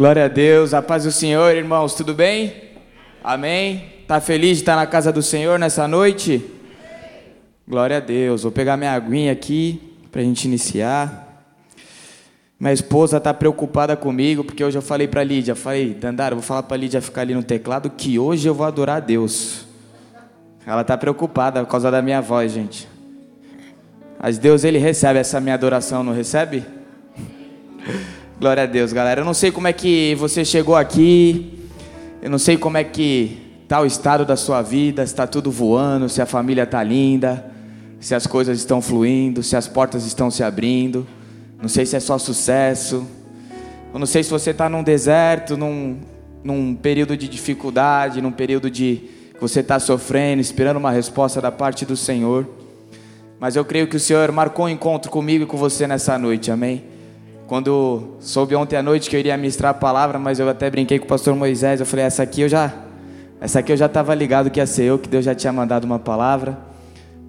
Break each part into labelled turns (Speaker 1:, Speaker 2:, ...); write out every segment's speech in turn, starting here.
Speaker 1: Glória a Deus, a paz do Senhor, irmãos, tudo bem? Amém? Tá feliz de estar na casa do Senhor nessa noite? Glória a Deus. Vou pegar minha aguinha aqui para a gente iniciar. Minha esposa está preocupada comigo porque hoje eu falei para Lídia, falei, Dandara, vou falar para Lídia ficar ali no teclado que hoje eu vou adorar a Deus. Ela está preocupada por causa da minha voz, gente. Mas Deus ele recebe essa minha adoração, não recebe? Glória a Deus, galera. Eu não sei como é que você chegou aqui. Eu não sei como é que está o estado da sua vida, se está tudo voando, se a família está linda, se as coisas estão fluindo, se as portas estão se abrindo. Não sei se é só sucesso. Eu não sei se você está num deserto, num, num período de dificuldade, num período de você está sofrendo, esperando uma resposta da parte do Senhor. Mas eu creio que o Senhor marcou um encontro comigo e com você nessa noite, amém? Quando soube ontem à noite que eu iria ministrar a palavra, mas eu até brinquei com o pastor Moisés, eu falei, essa aqui eu já, essa aqui eu já estava ligado que ia ser eu, que Deus já tinha mandado uma palavra,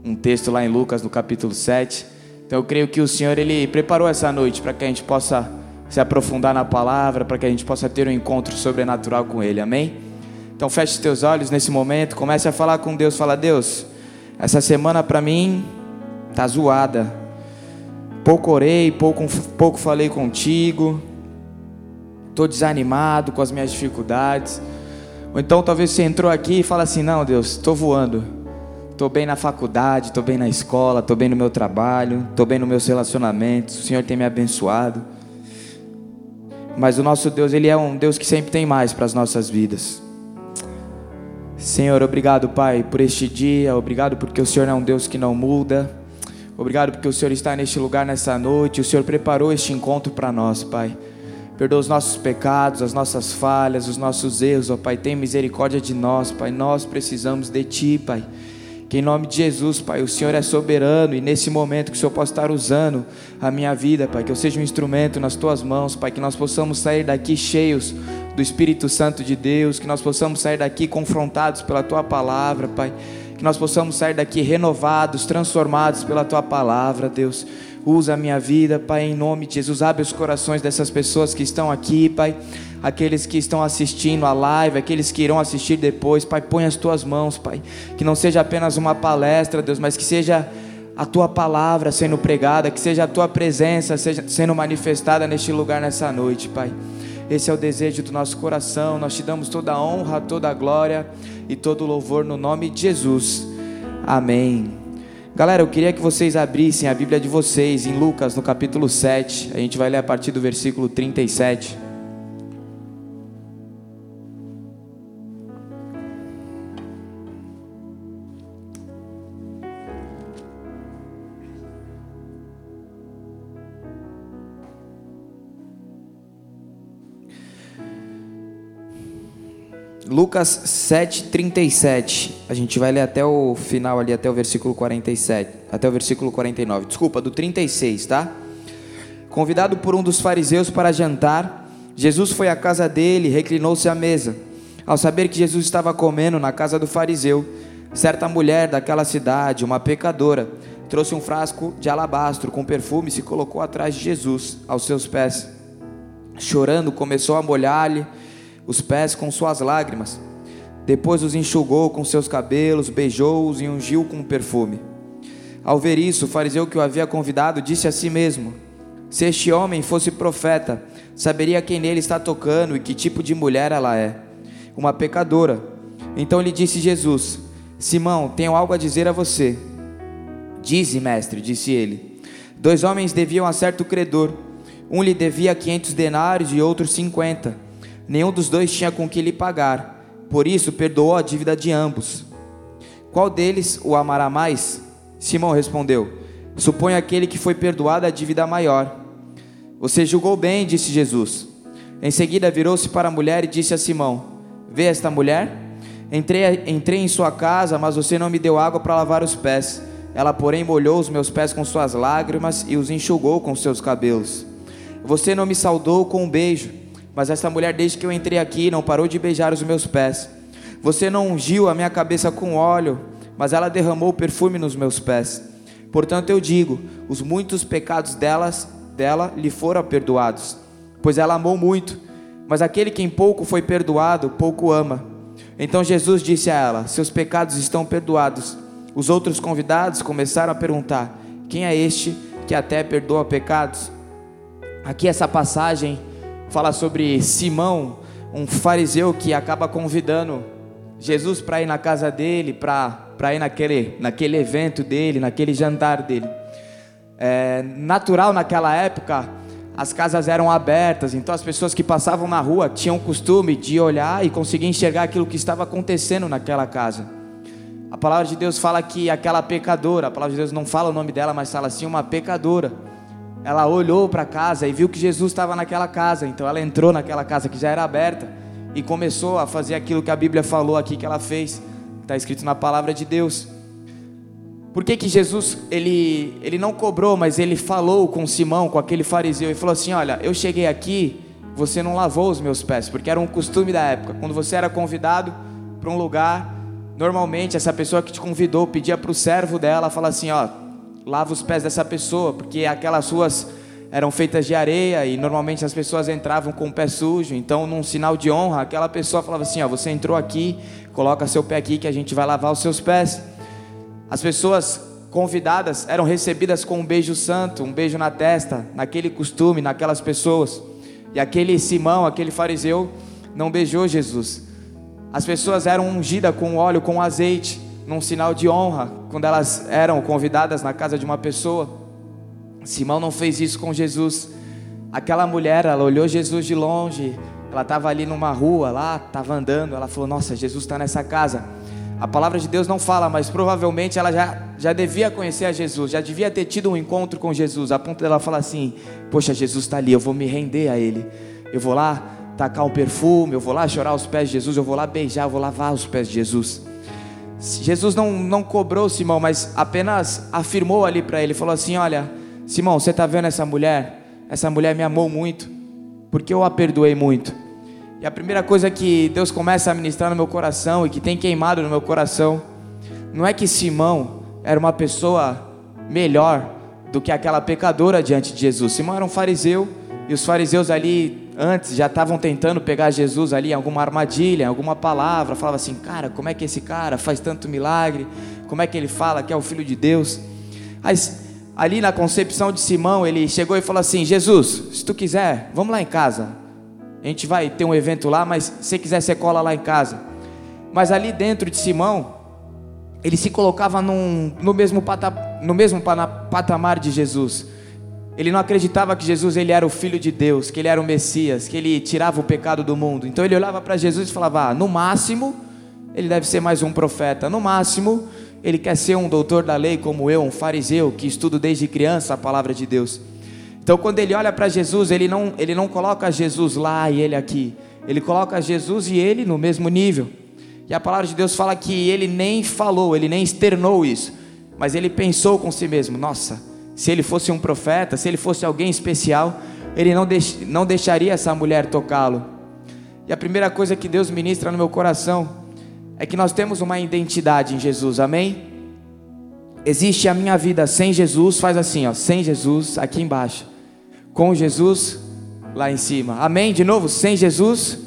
Speaker 1: um texto lá em Lucas, no capítulo 7. Então eu creio que o Senhor, Ele preparou essa noite para que a gente possa se aprofundar na palavra, para que a gente possa ter um encontro sobrenatural com Ele, amém? Então feche teus olhos nesse momento, comece a falar com Deus, fala, Deus, essa semana para mim tá zoada, Pouco orei, pouco, pouco falei contigo. Estou desanimado com as minhas dificuldades. Ou então talvez você entrou aqui e fala assim: Não, Deus, estou voando. Estou bem na faculdade, estou bem na escola, estou bem no meu trabalho, estou bem nos meus relacionamentos. O Senhor tem me abençoado. Mas o nosso Deus, Ele é um Deus que sempre tem mais para as nossas vidas. Senhor, obrigado, Pai, por este dia. Obrigado porque o Senhor é um Deus que não muda. Obrigado porque o Senhor está neste lugar nessa noite. O Senhor preparou este encontro para nós, Pai. Perdoa os nossos pecados, as nossas falhas, os nossos erros, ó Pai. Tem misericórdia de nós, Pai. Nós precisamos de Ti, Pai. Que em nome de Jesus, Pai, o Senhor é soberano e nesse momento que o Senhor possa estar usando a minha vida, Pai, que eu seja um instrumento nas Tuas mãos, Pai, que nós possamos sair daqui cheios do Espírito Santo de Deus, que nós possamos sair daqui confrontados pela Tua palavra, Pai que nós possamos sair daqui renovados, transformados pela tua palavra, Deus. Usa a minha vida, Pai, em nome de Jesus. Abre os corações dessas pessoas que estão aqui, Pai. Aqueles que estão assistindo a live, aqueles que irão assistir depois, Pai, põe as tuas mãos, Pai. Que não seja apenas uma palestra, Deus, mas que seja a tua palavra sendo pregada, que seja a tua presença seja, sendo manifestada neste lugar nessa noite, Pai. Esse é o desejo do nosso coração. Nós te damos toda a honra, toda a glória e todo o louvor no nome de Jesus. Amém. Galera, eu queria que vocês abrissem a Bíblia de vocês em Lucas, no capítulo 7. A gente vai ler a partir do versículo 37. Lucas 7:37. A gente vai ler até o final ali, até o versículo 47, até o versículo 49. Desculpa, do 36, tá? Convidado por um dos fariseus para jantar, Jesus foi à casa dele reclinou-se à mesa. Ao saber que Jesus estava comendo na casa do fariseu, certa mulher daquela cidade, uma pecadora, trouxe um frasco de alabastro com perfume e se colocou atrás de Jesus, aos seus pés. Chorando, começou a molhar-lhe os pés com suas lágrimas. Depois os enxugou com seus cabelos, beijou-os e ungiu com perfume. Ao ver isso, o fariseu que o havia convidado disse a si mesmo: Se este homem fosse profeta, saberia quem nele está tocando e que tipo de mulher ela é. Uma pecadora. Então lhe disse Jesus: Simão, tenho algo a dizer a você. Dize, mestre, disse ele. Dois homens deviam a certo credor. Um lhe devia quinhentos denários e outro cinquenta. Nenhum dos dois tinha com que lhe pagar, por isso perdoou a dívida de ambos. Qual deles o amará mais? Simão respondeu: Suponho aquele que foi perdoado a dívida maior. Você julgou bem, disse Jesus. Em seguida virou-se para a mulher e disse a Simão: Vê esta mulher? Entrei, entrei em sua casa, mas você não me deu água para lavar os pés. Ela, porém, molhou os meus pés com suas lágrimas e os enxugou com seus cabelos. Você não me saudou com um beijo mas essa mulher, desde que eu entrei aqui, não parou de beijar os meus pés. Você não ungiu a minha cabeça com óleo, mas ela derramou perfume nos meus pés. Portanto, eu digo: os muitos pecados delas, dela lhe foram perdoados, pois ela amou muito. mas aquele que em pouco foi perdoado, pouco ama. Então Jesus disse a ela: Seus pecados estão perdoados. Os outros convidados começaram a perguntar: Quem é este que até perdoa pecados? Aqui essa passagem fala sobre Simão, um fariseu que acaba convidando Jesus para ir na casa dele, para ir naquele, naquele evento dele, naquele jantar dele. É natural naquela época, as casas eram abertas, então as pessoas que passavam na rua tinham o costume de olhar e conseguir enxergar aquilo que estava acontecendo naquela casa. A palavra de Deus fala que aquela pecadora, a palavra de Deus não fala o nome dela, mas fala assim, uma pecadora ela olhou para a casa e viu que Jesus estava naquela casa, então ela entrou naquela casa que já era aberta e começou a fazer aquilo que a Bíblia falou aqui que ela fez, está escrito na palavra de Deus. Por que, que Jesus ele, ele não cobrou, mas ele falou com Simão, com aquele fariseu, e falou assim: Olha, eu cheguei aqui, você não lavou os meus pés, porque era um costume da época. Quando você era convidado para um lugar, normalmente essa pessoa que te convidou pedia para o servo dela, falar assim: Ó, lava os pés dessa pessoa, porque aquelas ruas eram feitas de areia e normalmente as pessoas entravam com o pé sujo. Então, num sinal de honra, aquela pessoa falava assim: ó, você entrou aqui, coloca seu pé aqui que a gente vai lavar os seus pés. As pessoas convidadas eram recebidas com um beijo santo, um beijo na testa, naquele costume, naquelas pessoas. E aquele Simão, aquele fariseu, não beijou Jesus. As pessoas eram ungidas com óleo, com azeite num sinal de honra, quando elas eram convidadas na casa de uma pessoa. Simão não fez isso com Jesus. Aquela mulher, ela olhou Jesus de longe, ela estava ali numa rua, lá, estava andando, ela falou: Nossa, Jesus está nessa casa. A palavra de Deus não fala, mas provavelmente ela já, já devia conhecer a Jesus, já devia ter tido um encontro com Jesus, a ponto dela falar assim: Poxa, Jesus está ali, eu vou me render a Ele, eu vou lá tacar um perfume, eu vou lá chorar os pés de Jesus, eu vou lá beijar, eu vou lavar os pés de Jesus. Jesus não, não cobrou Simão, mas apenas afirmou ali para ele, falou assim: Olha, Simão, você está vendo essa mulher? Essa mulher me amou muito, porque eu a perdoei muito. E a primeira coisa que Deus começa a ministrar no meu coração e que tem queimado no meu coração, não é que Simão era uma pessoa melhor do que aquela pecadora diante de Jesus. Simão era um fariseu e os fariseus ali antes já estavam tentando pegar Jesus ali em alguma armadilha, em alguma palavra, falava assim: "Cara, como é que esse cara faz tanto milagre? Como é que ele fala que é o filho de Deus?" Mas ali na concepção de Simão, ele chegou e falou assim: "Jesus, se tu quiser, vamos lá em casa. A gente vai ter um evento lá, mas se quiser você cola lá em casa." Mas ali dentro de Simão, ele se colocava num, no mesmo, pata, no mesmo patamar de Jesus. Ele não acreditava que Jesus ele era o filho de Deus, que ele era o Messias, que ele tirava o pecado do mundo. Então ele olhava para Jesus e falava: ah, no máximo, ele deve ser mais um profeta. No máximo, ele quer ser um doutor da lei como eu, um fariseu que estudo desde criança a palavra de Deus. Então quando ele olha para Jesus, ele não, ele não coloca Jesus lá e ele aqui. Ele coloca Jesus e ele no mesmo nível. E a palavra de Deus fala que ele nem falou, ele nem externou isso, mas ele pensou com si mesmo: nossa, se ele fosse um profeta, se ele fosse alguém especial, ele não, deix, não deixaria essa mulher tocá-lo. E a primeira coisa que Deus ministra no meu coração é que nós temos uma identidade em Jesus, amém? Existe a minha vida sem Jesus, faz assim, ó, sem Jesus aqui embaixo, com Jesus lá em cima, amém? De novo, sem Jesus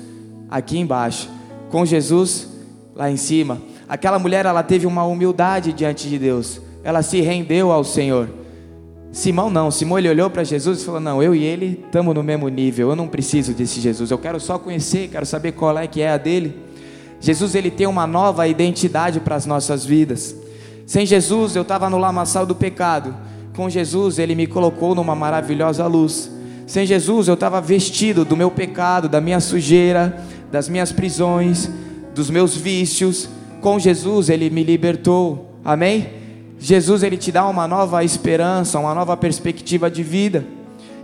Speaker 1: aqui embaixo, com Jesus lá em cima. Aquela mulher, ela teve uma humildade diante de Deus, ela se rendeu ao Senhor. Simão não, Simão ele olhou para Jesus e falou: Não, eu e ele estamos no mesmo nível, eu não preciso desse Jesus, eu quero só conhecer, quero saber qual é que é a dele. Jesus ele tem uma nova identidade para as nossas vidas. Sem Jesus eu estava no lamaçal do pecado, com Jesus ele me colocou numa maravilhosa luz. Sem Jesus eu estava vestido do meu pecado, da minha sujeira, das minhas prisões, dos meus vícios. Com Jesus ele me libertou. Amém? Jesus ele te dá uma nova esperança, uma nova perspectiva de vida.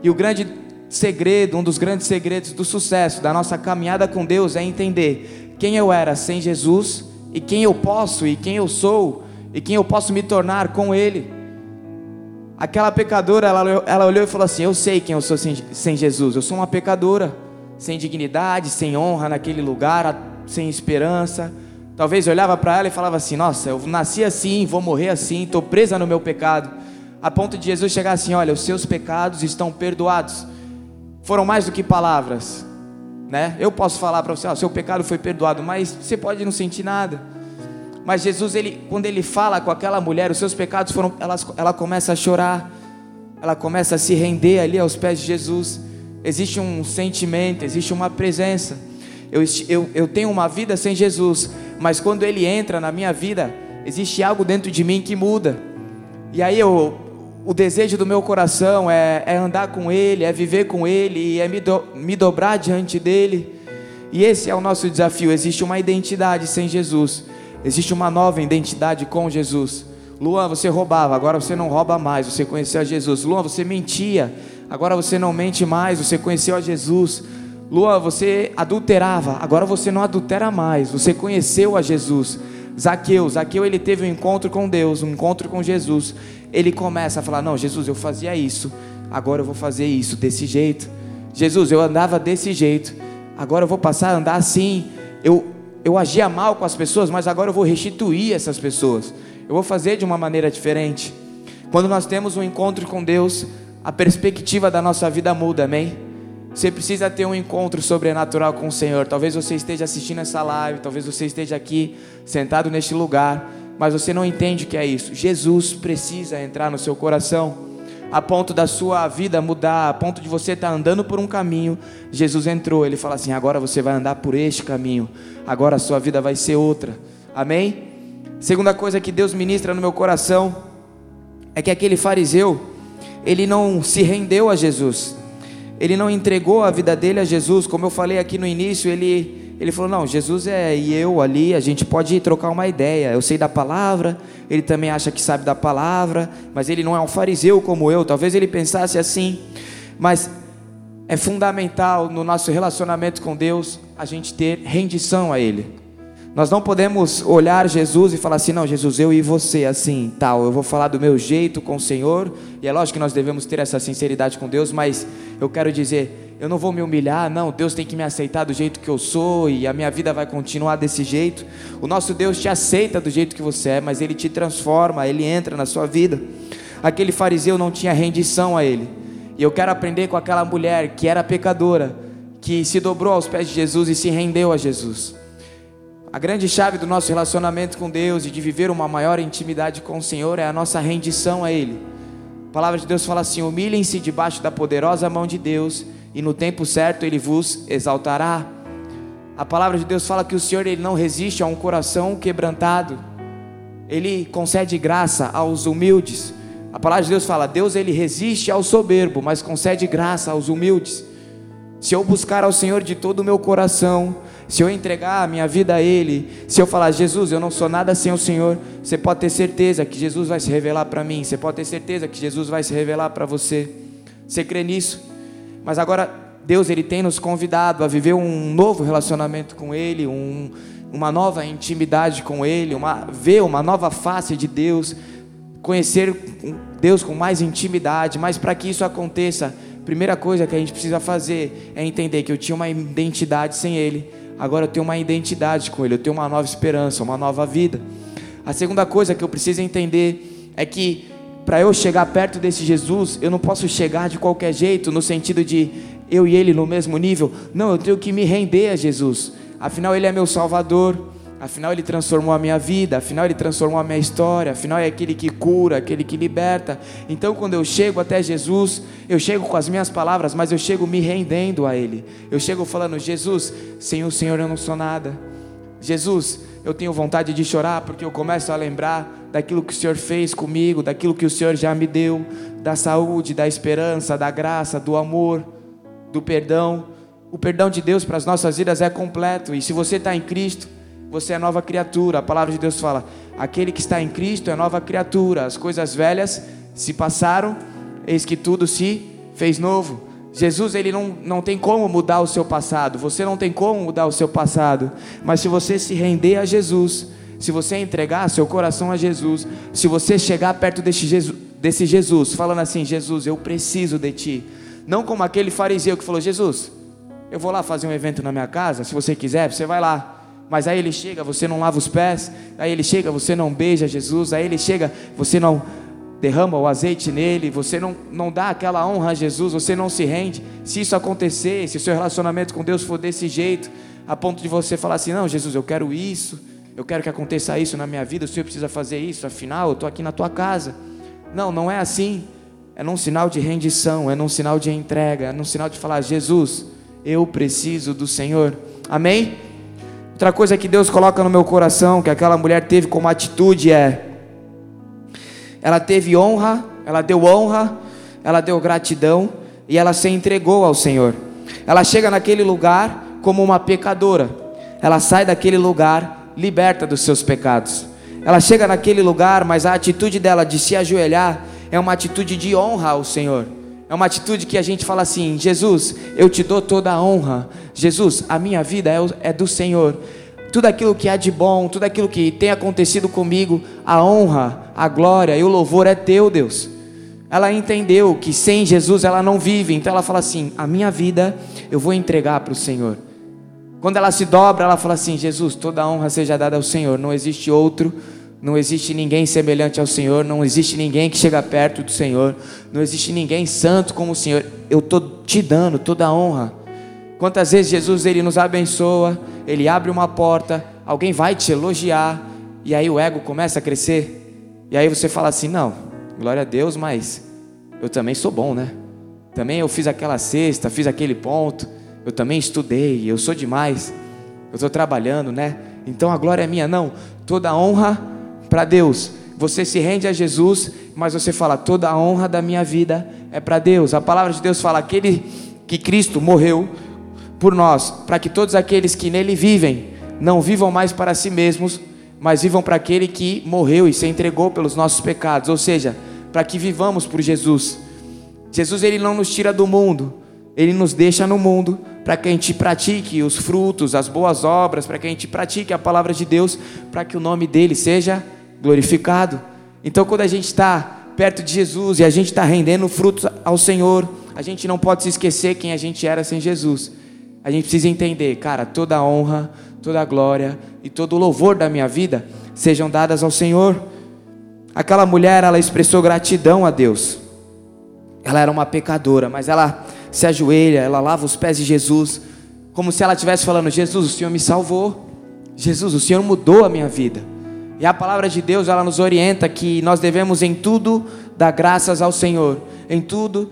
Speaker 1: E o grande segredo, um dos grandes segredos do sucesso da nossa caminhada com Deus é entender quem eu era sem Jesus e quem eu posso e quem eu sou e quem eu posso me tornar com Ele. Aquela pecadora, ela, ela olhou e falou assim: Eu sei quem eu sou sem, sem Jesus, eu sou uma pecadora, sem dignidade, sem honra naquele lugar, sem esperança Talvez olhava para ela e falava assim: Nossa, eu nasci assim, vou morrer assim, estou presa no meu pecado. A ponto de Jesus chegar assim: Olha, os seus pecados estão perdoados. Foram mais do que palavras. né? Eu posso falar para você, ó, seu pecado foi perdoado, mas você pode não sentir nada. Mas Jesus, ele, quando ele fala com aquela mulher, os seus pecados foram, ela, ela começa a chorar, ela começa a se render ali aos pés de Jesus. Existe um sentimento, existe uma presença. Eu, eu, eu tenho uma vida sem Jesus, mas quando Ele entra na minha vida, existe algo dentro de mim que muda. E aí eu, o desejo do meu coração é, é andar com Ele, é viver com Ele, é me, do, me dobrar diante dEle. E esse é o nosso desafio. Existe uma identidade sem Jesus, existe uma nova identidade com Jesus. Luan, você roubava, agora você não rouba mais, você conheceu a Jesus. Luan, você mentia, agora você não mente mais, você conheceu a Jesus. Luan, você adulterava, agora você não adultera mais, você conheceu a Jesus. Zaqueu, Zaqueu ele teve um encontro com Deus, um encontro com Jesus. Ele começa a falar: Não, Jesus, eu fazia isso, agora eu vou fazer isso desse jeito. Jesus, eu andava desse jeito, agora eu vou passar a andar assim. Eu, eu agia mal com as pessoas, mas agora eu vou restituir essas pessoas. Eu vou fazer de uma maneira diferente. Quando nós temos um encontro com Deus, a perspectiva da nossa vida muda, amém? Você precisa ter um encontro sobrenatural com o Senhor. Talvez você esteja assistindo essa live, talvez você esteja aqui sentado neste lugar, mas você não entende o que é isso. Jesus precisa entrar no seu coração, a ponto da sua vida mudar, a ponto de você estar andando por um caminho. Jesus entrou, ele fala assim: agora você vai andar por este caminho, agora a sua vida vai ser outra. Amém? Segunda coisa que Deus ministra no meu coração é que aquele fariseu, ele não se rendeu a Jesus. Ele não entregou a vida dele a Jesus, como eu falei aqui no início, ele ele falou: "Não, Jesus é e eu ali, a gente pode trocar uma ideia. Eu sei da palavra, ele também acha que sabe da palavra, mas ele não é um fariseu como eu. Talvez ele pensasse assim, mas é fundamental no nosso relacionamento com Deus a gente ter rendição a ele. Nós não podemos olhar Jesus e falar assim, não, Jesus, eu e você, assim, tal, eu vou falar do meu jeito com o Senhor, e é lógico que nós devemos ter essa sinceridade com Deus, mas eu quero dizer, eu não vou me humilhar, não, Deus tem que me aceitar do jeito que eu sou, e a minha vida vai continuar desse jeito. O nosso Deus te aceita do jeito que você é, mas Ele te transforma, Ele entra na sua vida. Aquele fariseu não tinha rendição a Ele, e eu quero aprender com aquela mulher que era pecadora, que se dobrou aos pés de Jesus e se rendeu a Jesus. A grande chave do nosso relacionamento com Deus e de viver uma maior intimidade com o Senhor é a nossa rendição a Ele. A palavra de Deus fala assim: humilhem-se debaixo da poderosa mão de Deus, e no tempo certo Ele vos exaltará. A palavra de Deus fala que o Senhor ele não resiste a um coração quebrantado, Ele concede graça aos humildes. A palavra de Deus fala: Deus ele resiste ao soberbo, mas concede graça aos humildes. Se eu buscar ao Senhor de todo o meu coração, se eu entregar a minha vida a Ele, se eu falar, Jesus, eu não sou nada sem o Senhor, você pode ter certeza que Jesus vai se revelar para mim, você pode ter certeza que Jesus vai se revelar para você. Você crê nisso? Mas agora, Deus ele tem nos convidado a viver um novo relacionamento com Ele, um, uma nova intimidade com Ele, uma, ver uma nova face de Deus, conhecer Deus com mais intimidade, mas para que isso aconteça, primeira coisa que a gente precisa fazer é entender que eu tinha uma identidade sem Ele agora eu tenho uma identidade com Ele, eu tenho uma nova esperança, uma nova vida. A segunda coisa que eu preciso entender é que para eu chegar perto desse Jesus, eu não posso chegar de qualquer jeito, no sentido de eu e Ele no mesmo nível. Não, eu tenho que me render a Jesus. Afinal, Ele é meu Salvador. Afinal, Ele transformou a minha vida, afinal, Ele transformou a minha história, afinal, é aquele que cura, aquele que liberta. Então, quando eu chego até Jesus, eu chego com as minhas palavras, mas eu chego me rendendo a Ele. Eu chego falando: Jesus, sem o Senhor eu não sou nada. Jesus, eu tenho vontade de chorar porque eu começo a lembrar daquilo que o Senhor fez comigo, daquilo que o Senhor já me deu, da saúde, da esperança, da graça, do amor, do perdão. O perdão de Deus para as nossas vidas é completo, e se você está em Cristo, você é nova criatura. A palavra de Deus fala: aquele que está em Cristo é nova criatura. As coisas velhas se passaram, eis que tudo se fez novo. Jesus ele não, não tem como mudar o seu passado, você não tem como mudar o seu passado, mas se você se render a Jesus, se você entregar seu coração a Jesus, se você chegar perto desse Jesus, desse Jesus falando assim: Jesus, eu preciso de ti, não como aquele fariseu que falou: Jesus, eu vou lá fazer um evento na minha casa, se você quiser, você vai lá. Mas aí ele chega, você não lava os pés. Aí ele chega, você não beija Jesus. Aí ele chega, você não derrama o azeite nele, você não, não dá aquela honra a Jesus, você não se rende. Se isso acontecer, se o seu relacionamento com Deus for desse jeito, a ponto de você falar assim: não, Jesus, eu quero isso, eu quero que aconteça isso na minha vida, o Senhor precisa fazer isso, afinal, eu estou aqui na tua casa. Não, não é assim. É num sinal de rendição, é num sinal de entrega, é num sinal de falar: Jesus, eu preciso do Senhor. Amém? Outra coisa que Deus coloca no meu coração, que aquela mulher teve como atitude é ela teve honra, ela deu honra, ela deu gratidão e ela se entregou ao Senhor. Ela chega naquele lugar como uma pecadora. Ela sai daquele lugar liberta dos seus pecados. Ela chega naquele lugar, mas a atitude dela de se ajoelhar é uma atitude de honra ao Senhor. É uma atitude que a gente fala assim: Jesus, eu te dou toda a honra. Jesus, a minha vida é, é do Senhor tudo aquilo que há de bom, tudo aquilo que tem acontecido comigo, a honra, a glória e o louvor é teu, Deus. Ela entendeu que sem Jesus ela não vive, então ela fala assim: a minha vida eu vou entregar para o Senhor. Quando ela se dobra, ela fala assim: Jesus, toda a honra seja dada ao Senhor, não existe outro, não existe ninguém semelhante ao Senhor, não existe ninguém que chega perto do Senhor, não existe ninguém santo como o Senhor. Eu estou te dando toda a honra. Quantas vezes Jesus ele nos abençoa, ele abre uma porta, alguém vai te elogiar, e aí o ego começa a crescer, e aí você fala assim: não, glória a Deus, mas eu também sou bom, né? Também eu fiz aquela cesta, fiz aquele ponto, eu também estudei, eu sou demais, eu estou trabalhando, né? Então a glória é minha, não, toda honra para Deus. Você se rende a Jesus, mas você fala: toda a honra da minha vida é para Deus. A palavra de Deus fala: aquele que Cristo morreu por nós, para que todos aqueles que nele vivem não vivam mais para si mesmos, mas vivam para aquele que morreu e se entregou pelos nossos pecados, ou seja, para que vivamos por Jesus. Jesus ele não nos tira do mundo, ele nos deixa no mundo para que a gente pratique os frutos, as boas obras, para que a gente pratique a palavra de Deus, para que o nome dele seja glorificado. Então, quando a gente está perto de Jesus e a gente está rendendo frutos ao Senhor, a gente não pode se esquecer quem a gente era sem Jesus. A gente precisa entender, cara, toda a honra, toda a glória e todo o louvor da minha vida sejam dadas ao Senhor. Aquela mulher, ela expressou gratidão a Deus. Ela era uma pecadora, mas ela se ajoelha, ela lava os pés de Jesus, como se ela estivesse falando: Jesus, o Senhor me salvou. Jesus, o Senhor mudou a minha vida. E a palavra de Deus, ela nos orienta que nós devemos em tudo dar graças ao Senhor, em tudo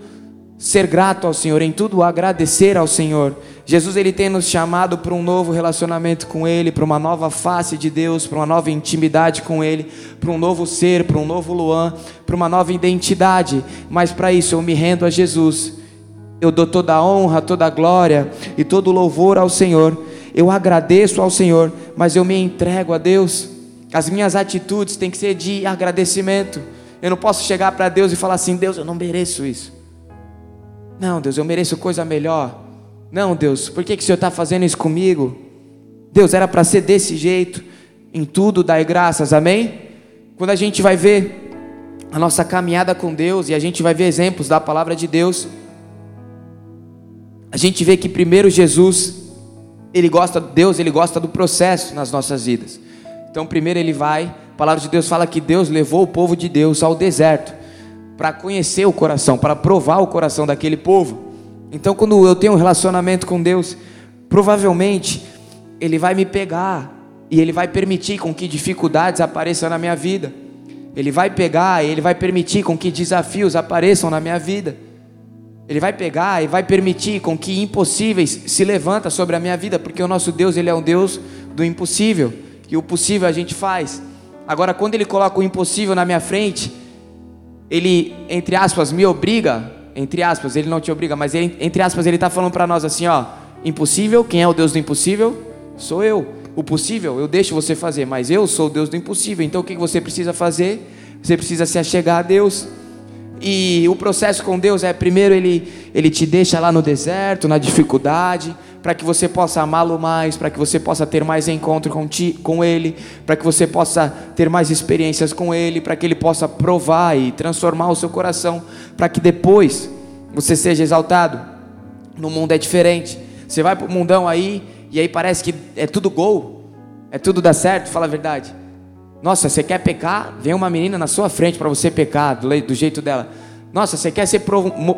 Speaker 1: ser grato ao Senhor, em tudo agradecer ao Senhor. Jesus ele tem nos chamado para um novo relacionamento com Ele, para uma nova face de Deus, para uma nova intimidade com Ele, para um novo ser, para um novo Luan, para uma nova identidade. Mas para isso eu me rendo a Jesus. Eu dou toda a honra, toda a glória e todo o louvor ao Senhor. Eu agradeço ao Senhor, mas eu me entrego a Deus. As minhas atitudes têm que ser de agradecimento. Eu não posso chegar para Deus e falar assim: Deus, eu não mereço isso. Não, Deus, eu mereço coisa melhor. Não, Deus, por que, que o Senhor está fazendo isso comigo? Deus, era para ser desse jeito. Em tudo dai graças, amém? Quando a gente vai ver a nossa caminhada com Deus e a gente vai ver exemplos da palavra de Deus, a gente vê que primeiro Jesus, ele gosta, Deus, ele gosta do processo nas nossas vidas. Então, primeiro ele vai, a palavra de Deus fala que Deus levou o povo de Deus ao deserto para conhecer o coração, para provar o coração daquele povo. Então, quando eu tenho um relacionamento com Deus, provavelmente Ele vai me pegar e Ele vai permitir com que dificuldades apareçam na minha vida. Ele vai pegar e Ele vai permitir com que desafios apareçam na minha vida. Ele vai pegar e vai permitir com que impossíveis se levanta sobre a minha vida, porque o nosso Deus ele é um Deus do impossível e o possível a gente faz. Agora, quando Ele coloca o impossível na minha frente, ele, entre aspas, me obriga, entre aspas, ele não te obriga, mas ele, entre aspas, ele está falando para nós assim, ó, impossível, quem é o Deus do impossível? Sou eu. O possível, eu deixo você fazer, mas eu sou o Deus do impossível. Então o que você precisa fazer? Você precisa se achegar a Deus. E o processo com Deus é primeiro ele, ele te deixa lá no deserto, na dificuldade, para que você possa amá-lo mais, para que você possa ter mais encontro com, ti, com Ele, para que você possa ter mais experiências com Ele, para que Ele possa provar e transformar o seu coração, para que depois você seja exaltado. No mundo é diferente. Você vai para o mundão aí e aí parece que é tudo gol, é tudo dá certo, fala a verdade. Nossa, você quer pecar? Vem uma menina na sua frente para você pecar do, jeito dela. Nossa, você quer ser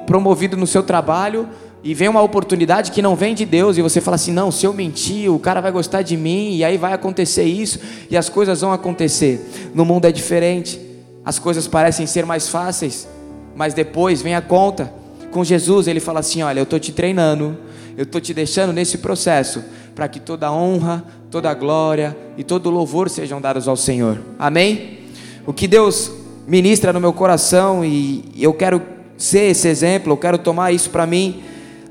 Speaker 1: promovido no seu trabalho e vem uma oportunidade que não vem de Deus e você fala assim: não, se eu mentir, o cara vai gostar de mim e aí vai acontecer isso e as coisas vão acontecer. No mundo é diferente, as coisas parecem ser mais fáceis, mas depois vem a conta. Com Jesus, ele fala assim: olha, eu estou te treinando, eu estou te deixando nesse processo para que toda honra, toda glória e todo louvor sejam dados ao Senhor. Amém? O que Deus ministra no meu coração e eu quero ser esse exemplo, eu quero tomar isso para mim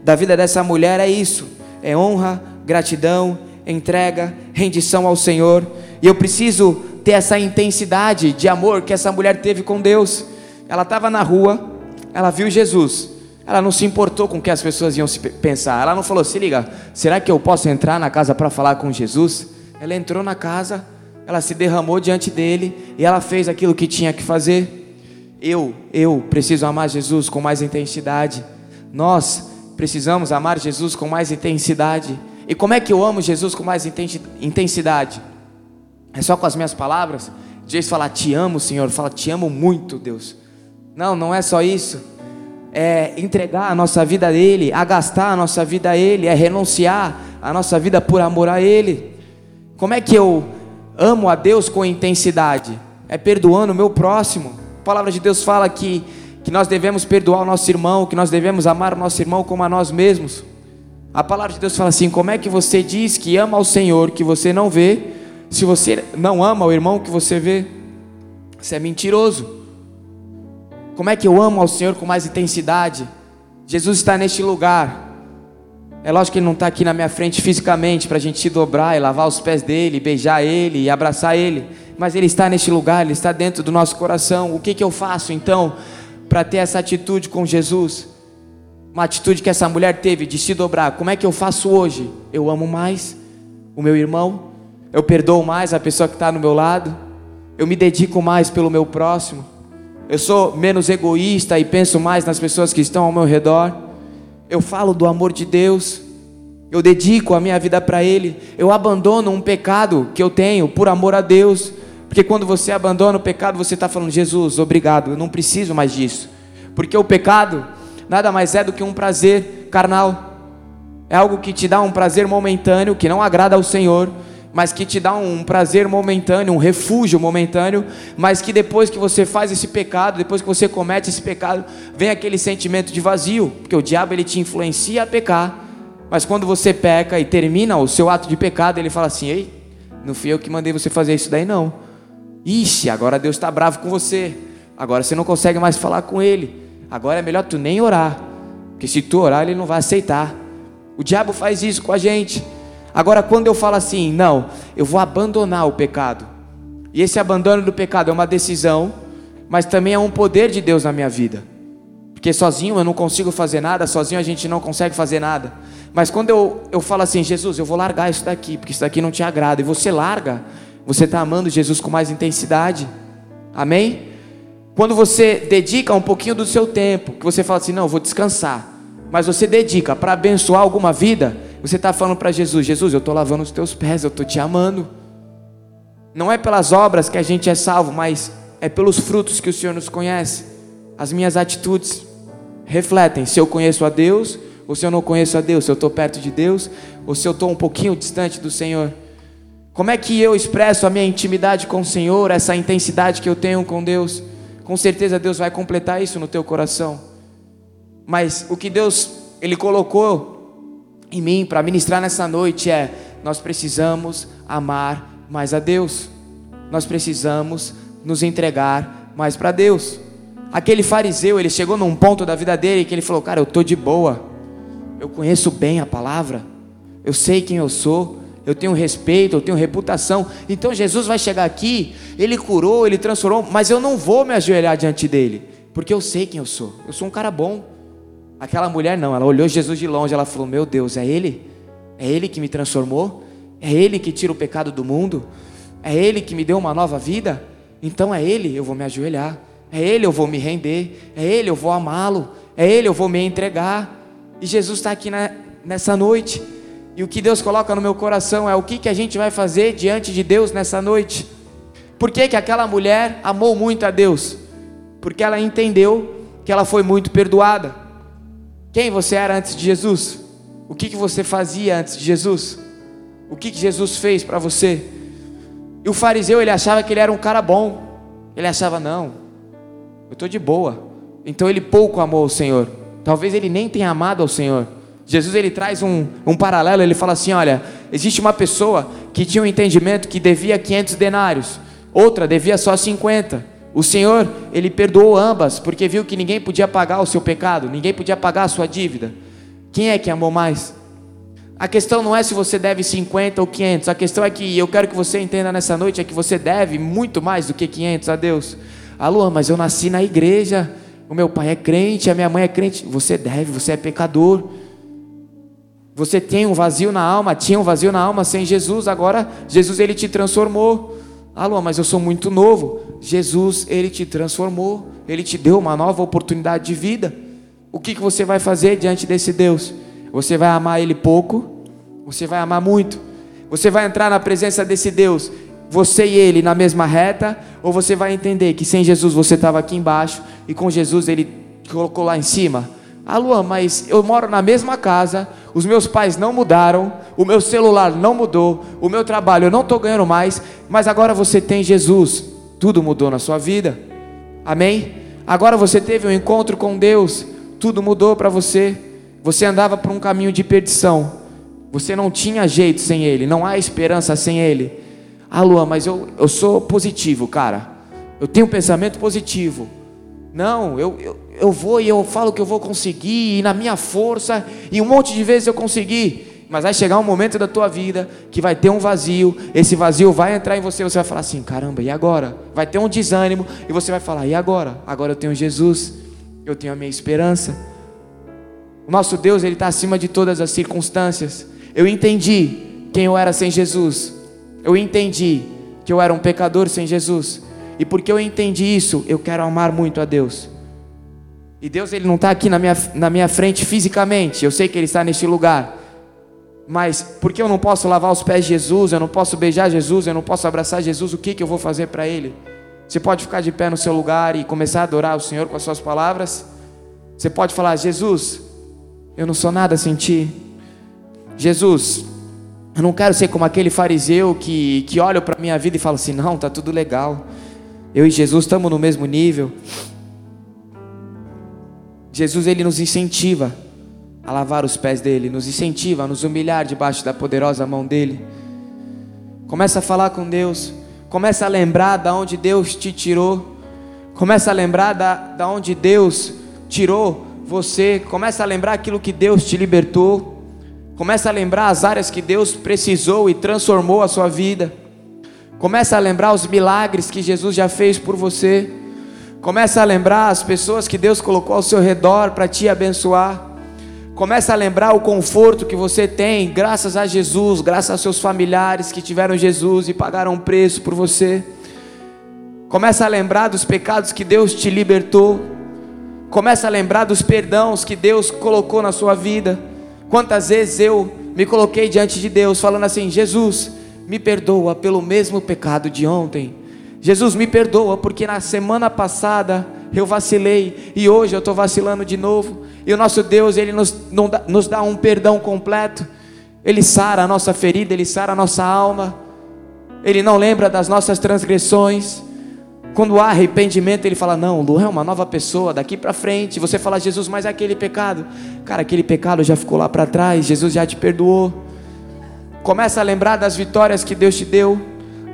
Speaker 1: da vida dessa mulher é isso: é honra, gratidão, entrega, rendição ao Senhor. E eu preciso ter essa intensidade de amor que essa mulher teve com Deus. Ela estava na rua, ela viu Jesus. Ela não se importou com o que as pessoas iam pensar. Ela não falou: se liga, será que eu posso entrar na casa para falar com Jesus? Ela entrou na casa, ela se derramou diante dele e ela fez aquilo que tinha que fazer. Eu, eu preciso amar Jesus com mais intensidade. Nós precisamos amar Jesus com mais intensidade. E como é que eu amo Jesus com mais intensidade? É só com as minhas palavras? Jesus fala, te amo, Senhor. Fala, te amo muito, Deus. Não, não é só isso. É entregar a nossa vida a Ele, agastar a nossa vida a Ele, é renunciar a nossa vida por amor a Ele. Como é que eu amo a Deus com intensidade? É perdoando o meu próximo. A palavra de Deus fala que que nós devemos perdoar o nosso irmão, que nós devemos amar o nosso irmão como a nós mesmos. A palavra de Deus fala assim: como é que você diz que ama ao Senhor que você não vê, se você não ama o irmão que você vê? Você é mentiroso. Como é que eu amo ao Senhor com mais intensidade? Jesus está neste lugar. É lógico que Ele não está aqui na minha frente fisicamente para a gente se dobrar e lavar os pés dele, beijar ele e abraçar ele. Mas Ele está neste lugar, Ele está dentro do nosso coração. O que, que eu faço então? Para ter essa atitude com Jesus. Uma atitude que essa mulher teve de se dobrar. Como é que eu faço hoje? Eu amo mais o meu irmão, eu perdoo mais a pessoa que está no meu lado, eu me dedico mais pelo meu próximo, eu sou menos egoísta e penso mais nas pessoas que estão ao meu redor. Eu falo do amor de Deus, eu dedico a minha vida para Ele, eu abandono um pecado que eu tenho por amor a Deus. Porque quando você abandona o pecado, você está falando, Jesus, obrigado, eu não preciso mais disso. Porque o pecado nada mais é do que um prazer carnal. É algo que te dá um prazer momentâneo, que não agrada ao Senhor, mas que te dá um prazer momentâneo, um refúgio momentâneo, mas que depois que você faz esse pecado, depois que você comete esse pecado, vem aquele sentimento de vazio, porque o diabo ele te influencia a pecar, mas quando você peca e termina o seu ato de pecado, ele fala assim: "Ei, não fui eu que mandei você fazer isso daí não. Ixi, agora Deus está bravo com você. Agora você não consegue mais falar com Ele. Agora é melhor tu nem orar. Porque se tu orar, Ele não vai aceitar. O diabo faz isso com a gente. Agora, quando eu falo assim, não, eu vou abandonar o pecado. E esse abandono do pecado é uma decisão, mas também é um poder de Deus na minha vida. Porque sozinho eu não consigo fazer nada, sozinho a gente não consegue fazer nada. Mas quando eu, eu falo assim, Jesus, eu vou largar isso daqui, porque isso daqui não te agrada, e você larga, você está amando Jesus com mais intensidade? Amém? Quando você dedica um pouquinho do seu tempo, que você fala assim, não, vou descansar, mas você dedica para abençoar alguma vida, você está falando para Jesus, Jesus, eu estou lavando os teus pés, eu estou te amando. Não é pelas obras que a gente é salvo, mas é pelos frutos que o Senhor nos conhece. As minhas atitudes refletem se eu conheço a Deus ou se eu não conheço a Deus, se eu estou perto de Deus ou se eu estou um pouquinho distante do Senhor. Como é que eu expresso a minha intimidade com o Senhor, essa intensidade que eu tenho com Deus? Com certeza Deus vai completar isso no teu coração. Mas o que Deus ele colocou em mim para ministrar nessa noite é: nós precisamos amar mais a Deus. Nós precisamos nos entregar mais para Deus. Aquele fariseu, ele chegou num ponto da vida dele que ele falou: "Cara, eu tô de boa. Eu conheço bem a palavra. Eu sei quem eu sou eu tenho respeito, eu tenho reputação. Então Jesus vai chegar aqui, ele curou, ele transformou, mas eu não vou me ajoelhar diante dele, porque eu sei quem eu sou. Eu sou um cara bom. Aquela mulher não, ela olhou Jesus de longe, ela falou: "Meu Deus, é ele? É ele que me transformou? É ele que tira o pecado do mundo? É ele que me deu uma nova vida? Então é ele, eu vou me ajoelhar. É ele, eu vou me render. É ele, eu vou amá-lo. É ele, eu vou me entregar." E Jesus está aqui na, nessa noite. E o que Deus coloca no meu coração é o que, que a gente vai fazer diante de Deus nessa noite. Por que, que aquela mulher amou muito a Deus? Porque ela entendeu que ela foi muito perdoada. Quem você era antes de Jesus? O que, que você fazia antes de Jesus? O que, que Jesus fez para você? E o fariseu, ele achava que ele era um cara bom. Ele achava, não, eu estou de boa. Então ele pouco amou o Senhor. Talvez ele nem tenha amado ao Senhor. Jesus ele traz um, um paralelo, ele fala assim: olha, existe uma pessoa que tinha um entendimento que devia 500 denários, outra devia só 50. O Senhor, ele perdoou ambas, porque viu que ninguém podia pagar o seu pecado, ninguém podia pagar a sua dívida. Quem é que amou mais? A questão não é se você deve 50 ou 500, a questão é que eu quero que você entenda nessa noite é que você deve muito mais do que 500 a Deus. Alô, mas eu nasci na igreja, o meu pai é crente, a minha mãe é crente. Você deve, você é pecador. Você tem um vazio na alma, tinha um vazio na alma sem Jesus, agora Jesus ele te transformou. Alô, mas eu sou muito novo. Jesus, ele te transformou, ele te deu uma nova oportunidade de vida. O que, que você vai fazer diante desse Deus? Você vai amar ele pouco? Você vai amar muito? Você vai entrar na presença desse Deus, você e ele na mesma reta? Ou você vai entender que sem Jesus você estava aqui embaixo e com Jesus ele colocou lá em cima? Ah, Luan, mas eu moro na mesma casa, os meus pais não mudaram, o meu celular não mudou, o meu trabalho eu não estou ganhando mais, mas agora você tem Jesus, tudo mudou na sua vida, amém? Agora você teve um encontro com Deus, tudo mudou para você, você andava por um caminho de perdição, você não tinha jeito sem Ele, não há esperança sem Ele. Ah, Luan, mas eu, eu sou positivo, cara, eu tenho um pensamento positivo. Não, eu, eu, eu vou e eu falo que eu vou conseguir, e na minha força, e um monte de vezes eu consegui. Mas vai chegar um momento da tua vida que vai ter um vazio, esse vazio vai entrar em você, você vai falar assim: caramba, e agora? Vai ter um desânimo, e você vai falar: e agora? Agora eu tenho Jesus, eu tenho a minha esperança. O nosso Deus, Ele está acima de todas as circunstâncias. Eu entendi quem eu era sem Jesus, eu entendi que eu era um pecador sem Jesus. E porque eu entendi isso, eu quero amar muito a Deus. E Deus ele não está aqui na minha, na minha frente fisicamente, eu sei que Ele está neste lugar. Mas porque eu não posso lavar os pés de Jesus, eu não posso beijar Jesus, eu não posso abraçar Jesus, o que, que eu vou fazer para Ele? Você pode ficar de pé no seu lugar e começar a adorar o Senhor com as suas palavras. Você pode falar: Jesus, eu não sou nada sem Ti. Jesus, eu não quero ser como aquele fariseu que, que olha para a minha vida e fala assim: não, está tudo legal. Eu e Jesus estamos no mesmo nível. Jesus ele nos incentiva a lavar os pés dele, nos incentiva a nos humilhar debaixo da poderosa mão dele. Começa a falar com Deus, começa a lembrar da onde Deus te tirou, começa a lembrar da, da onde Deus tirou você, começa a lembrar aquilo que Deus te libertou, começa a lembrar as áreas que Deus precisou e transformou a sua vida. Começa a lembrar os milagres que Jesus já fez por você. Começa a lembrar as pessoas que Deus colocou ao seu redor para te abençoar. Começa a lembrar o conforto que você tem, graças a Jesus, graças aos seus familiares que tiveram Jesus e pagaram um preço por você. Começa a lembrar dos pecados que Deus te libertou. Começa a lembrar dos perdãos que Deus colocou na sua vida. Quantas vezes eu me coloquei diante de Deus falando assim: Jesus, me perdoa pelo mesmo pecado de ontem. Jesus, me perdoa porque na semana passada eu vacilei e hoje eu estou vacilando de novo. E o nosso Deus, Ele nos, nos dá um perdão completo. Ele sara a nossa ferida, Ele sara a nossa alma. Ele não lembra das nossas transgressões. Quando há arrependimento, Ele fala: Não, Lu é uma nova pessoa, daqui para frente. Você fala, Jesus, mas aquele pecado, cara, aquele pecado já ficou lá para trás, Jesus já te perdoou. Começa a lembrar das vitórias que Deus te deu,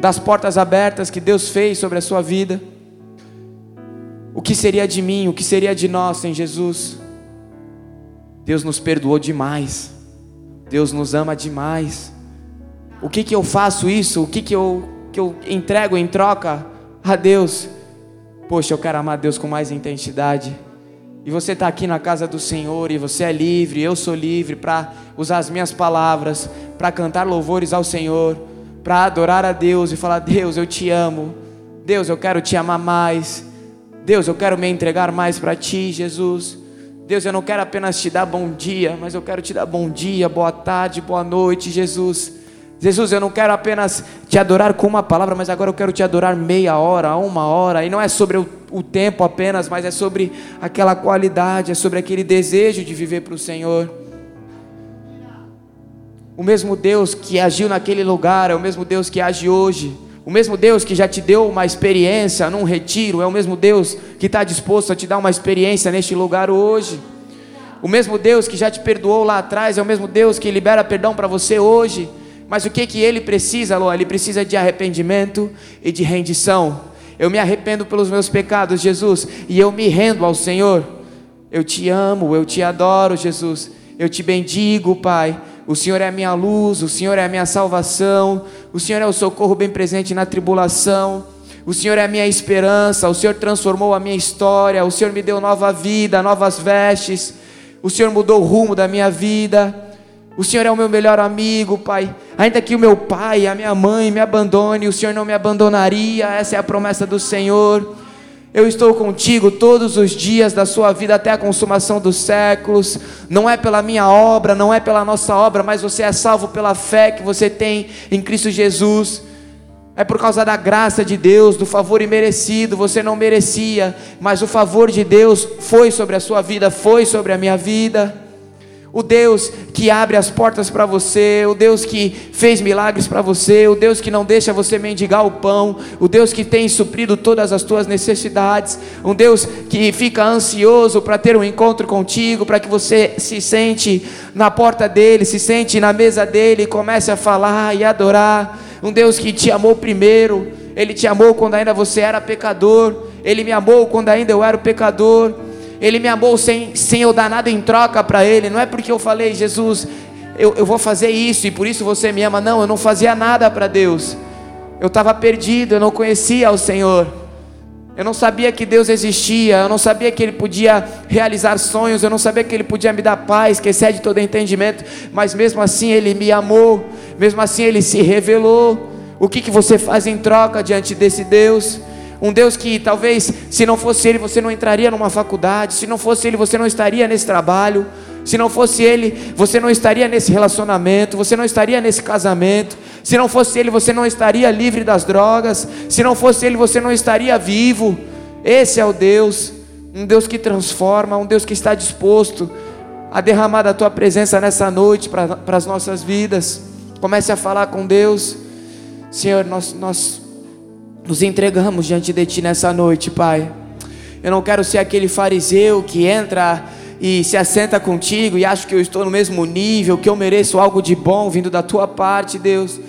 Speaker 1: das portas abertas que Deus fez sobre a sua vida. O que seria de mim, o que seria de nós sem Jesus? Deus nos perdoou demais. Deus nos ama demais. O que que eu faço isso? O que que eu que eu entrego em troca a Deus? Poxa, eu quero amar Deus com mais intensidade e você está aqui na casa do Senhor e você é livre, eu sou livre para usar as minhas palavras, para cantar louvores ao Senhor, para adorar a Deus e falar: Deus, eu te amo, Deus, eu quero te amar mais, Deus, eu quero me entregar mais para ti, Jesus. Deus, eu não quero apenas te dar bom dia, mas eu quero te dar bom dia, boa tarde, boa noite, Jesus. Jesus, eu não quero apenas te adorar com uma palavra, mas agora eu quero te adorar meia hora, uma hora. E não é sobre o, o tempo apenas, mas é sobre aquela qualidade, é sobre aquele desejo de viver para o Senhor. O mesmo Deus que agiu naquele lugar é o mesmo Deus que age hoje. O mesmo Deus que já te deu uma experiência num retiro é o mesmo Deus que está disposto a te dar uma experiência neste lugar hoje. O mesmo Deus que já te perdoou lá atrás é o mesmo Deus que libera perdão para você hoje. Mas o que que ele precisa, Lô? Ele precisa de arrependimento e de rendição. Eu me arrependo pelos meus pecados, Jesus, e eu me rendo ao Senhor. Eu te amo, eu te adoro, Jesus. Eu te bendigo, Pai. O Senhor é a minha luz, o Senhor é a minha salvação, o Senhor é o socorro bem presente na tribulação. O Senhor é a minha esperança, o Senhor transformou a minha história, o Senhor me deu nova vida, novas vestes. O Senhor mudou o rumo da minha vida. O Senhor é o meu melhor amigo, Pai. Ainda que o meu pai, a minha mãe me abandone, o Senhor não me abandonaria. Essa é a promessa do Senhor. Eu estou contigo todos os dias da sua vida até a consumação dos séculos. Não é pela minha obra, não é pela nossa obra, mas você é salvo pela fé que você tem em Cristo Jesus. É por causa da graça de Deus, do favor imerecido, você não merecia, mas o favor de Deus foi sobre a sua vida, foi sobre a minha vida o Deus que abre as portas para você, o Deus que fez milagres para você, o Deus que não deixa você mendigar o pão, o Deus que tem suprido todas as tuas necessidades, um Deus que fica ansioso para ter um encontro contigo, para que você se sente na porta dele, se sente na mesa dele e comece a falar e adorar, um Deus que te amou primeiro, ele te amou quando ainda você era pecador, ele me amou quando ainda eu era pecador. Ele me amou sem, sem eu dar nada em troca para Ele. Não é porque eu falei, Jesus, eu, eu vou fazer isso e por isso você me ama. Não, eu não fazia nada para Deus. Eu estava perdido, eu não conhecia o Senhor. Eu não sabia que Deus existia, eu não sabia que Ele podia realizar sonhos, eu não sabia que Ele podia me dar paz, que excede todo entendimento, mas mesmo assim Ele me amou, mesmo assim Ele se revelou. O que, que você faz em troca diante desse Deus? Um Deus que talvez, se não fosse Ele, você não entraria numa faculdade, se não fosse Ele, você não estaria nesse trabalho, se não fosse Ele, você não estaria nesse relacionamento, você não estaria nesse casamento, se não fosse Ele, você não estaria livre das drogas, se não fosse Ele, você não estaria vivo. Esse é o Deus, um Deus que transforma, um Deus que está disposto a derramar da tua presença nessa noite para as nossas vidas. Comece a falar com Deus, Senhor, nós, nós nos entregamos diante de Ti nessa noite, Pai. Eu não quero ser aquele fariseu que entra e se assenta contigo e acha que eu estou no mesmo nível, que eu mereço algo de bom vindo da Tua parte, Deus.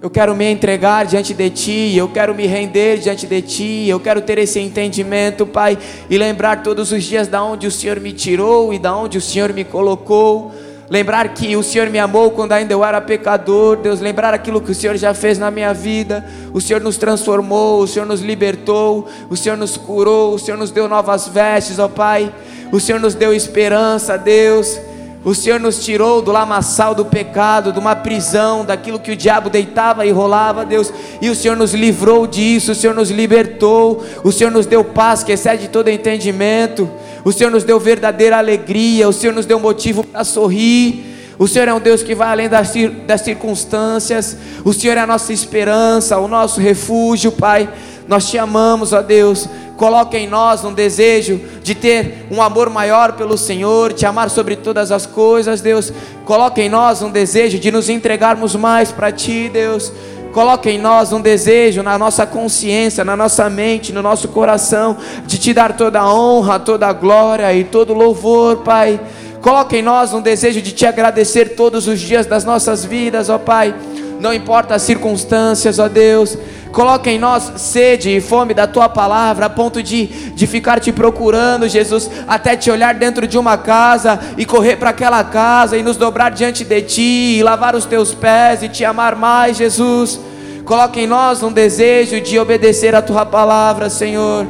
Speaker 1: Eu quero me entregar diante de Ti, eu quero me render diante de Ti, eu quero ter esse entendimento, Pai, e lembrar todos os dias da onde o Senhor me tirou e da onde o Senhor me colocou. Lembrar que o Senhor me amou quando ainda eu era pecador, Deus, lembrar aquilo que o Senhor já fez na minha vida. O Senhor nos transformou, o Senhor nos libertou, o Senhor nos curou, o Senhor nos deu novas vestes, ó Pai. O Senhor nos deu esperança, Deus. O Senhor nos tirou do lamaçal do pecado, de uma prisão, daquilo que o diabo deitava e rolava, Deus, e o Senhor nos livrou disso, o Senhor nos libertou, o Senhor nos deu paz que excede todo entendimento, o Senhor nos deu verdadeira alegria, o Senhor nos deu motivo para sorrir. O Senhor é um Deus que vai além das, das circunstâncias, o Senhor é a nossa esperança, o nosso refúgio, Pai. Nós te amamos, ó Deus. Coloque em nós um desejo de ter um amor maior pelo Senhor, te amar sobre todas as coisas, Deus. Coloque em nós um desejo de nos entregarmos mais para Ti, Deus. Coloque em nós um desejo, na nossa consciência, na nossa mente, no nosso coração, de Te dar toda a honra, toda a glória e todo o louvor, Pai. Coloque em nós um desejo de Te agradecer todos os dias das nossas vidas, ó Pai. Não importa as circunstâncias, ó Deus Coloca em nós sede e fome da tua palavra, a ponto de, de ficar te procurando, Jesus, até te olhar dentro de uma casa e correr para aquela casa e nos dobrar diante de ti, e lavar os teus pés e te amar mais, Jesus. Coloca em nós um desejo de obedecer a tua palavra, Senhor.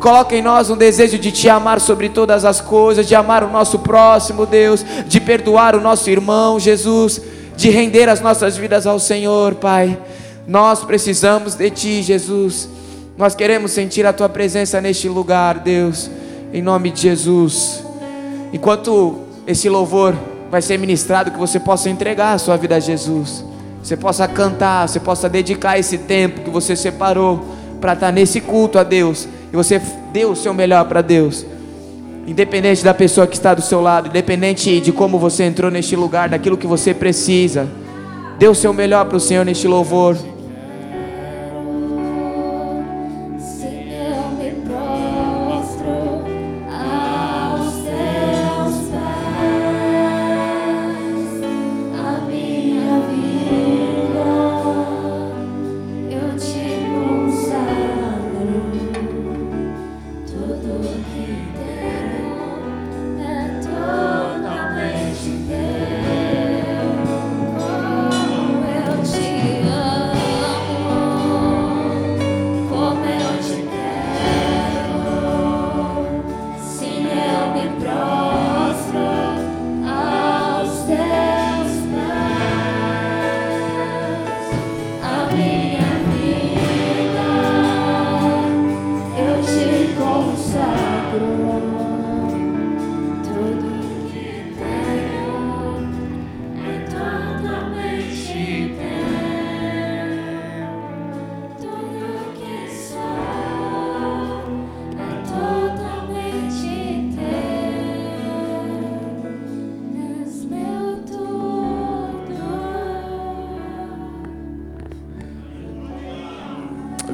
Speaker 1: Coloca em nós um desejo de te amar sobre todas as coisas, de amar o nosso próximo, Deus, de perdoar o nosso irmão, Jesus, de render as nossas vidas ao Senhor, Pai. Nós precisamos de Ti, Jesus. Nós queremos sentir a Tua presença neste lugar, Deus, em nome de Jesus. Enquanto esse louvor vai ser ministrado, que você possa entregar a sua vida a Jesus. Você possa cantar, você possa dedicar esse tempo que você separou para estar nesse culto a Deus e você deu o seu melhor para Deus. Independente da pessoa que está do seu lado, independente de como você entrou neste lugar, daquilo que você precisa, dê o seu melhor para o Senhor neste louvor.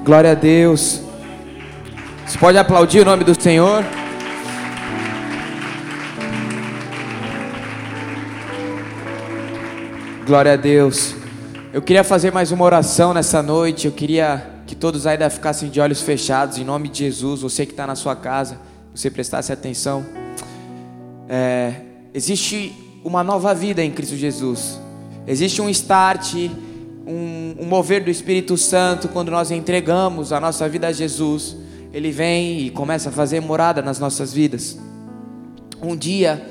Speaker 1: Glória a Deus. Você pode aplaudir o nome do Senhor? Glória a Deus. Eu queria fazer mais uma oração nessa noite. Eu queria que todos ainda ficassem de olhos fechados, em nome de Jesus. Você que está na sua casa, você prestasse atenção. É, existe uma nova vida em Cristo Jesus. Existe um start um, um mover do Espírito Santo quando nós entregamos a nossa vida a Jesus. Ele vem e começa a fazer morada nas nossas vidas. Um dia,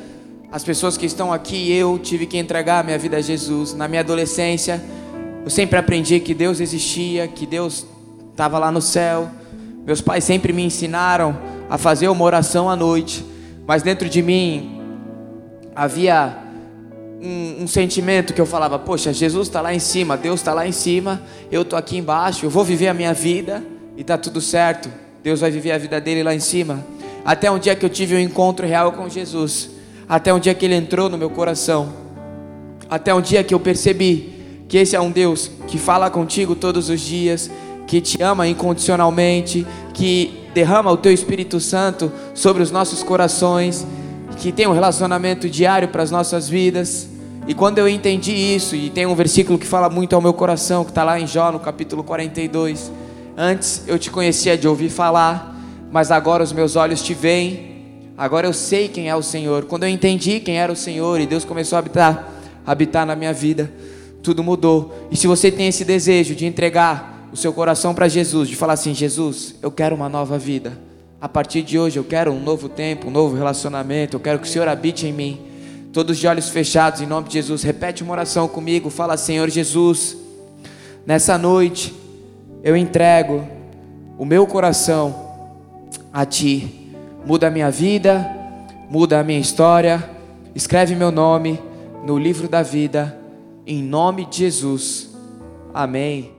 Speaker 1: as pessoas que estão aqui, eu tive que entregar a minha vida a Jesus. Na minha adolescência, eu sempre aprendi que Deus existia, que Deus estava lá no céu. Meus pais sempre me ensinaram a fazer uma oração à noite, mas dentro de mim havia um, um, sentimento que eu falava: Poxa, Jesus está lá em cima, Deus está lá em cima, eu estou aqui embaixo, eu vou viver a minha vida e está tudo certo. Deus vai viver a vida dele lá em cima. Até um dia que eu tive um encontro real com Jesus, até um dia que ele entrou no meu coração, até um dia que eu percebi que esse é um Deus que fala contigo todos os dias, que te ama incondicionalmente, que derrama o teu Espírito Santo sobre os nossos corações que tem um relacionamento diário para as nossas vidas. E quando eu entendi isso, e tem um versículo que fala muito ao meu coração, que está lá em Jó, no capítulo 42. Antes eu te conhecia de ouvir falar, mas agora os meus olhos te veem. Agora eu sei quem é o Senhor. Quando eu entendi quem era o Senhor e Deus começou a habitar, habitar na minha vida, tudo mudou. E se você tem esse desejo de entregar o seu coração para Jesus, de falar assim: Jesus, eu quero uma nova vida. A partir de hoje eu quero um novo tempo, um novo relacionamento. Eu quero que o Senhor habite em mim. Todos de olhos fechados, em nome de Jesus. Repete uma oração comigo. Fala, Senhor Jesus, nessa noite eu entrego o meu coração a Ti. Muda a minha vida, muda a minha história. Escreve meu nome no livro da vida. Em nome de Jesus. Amém.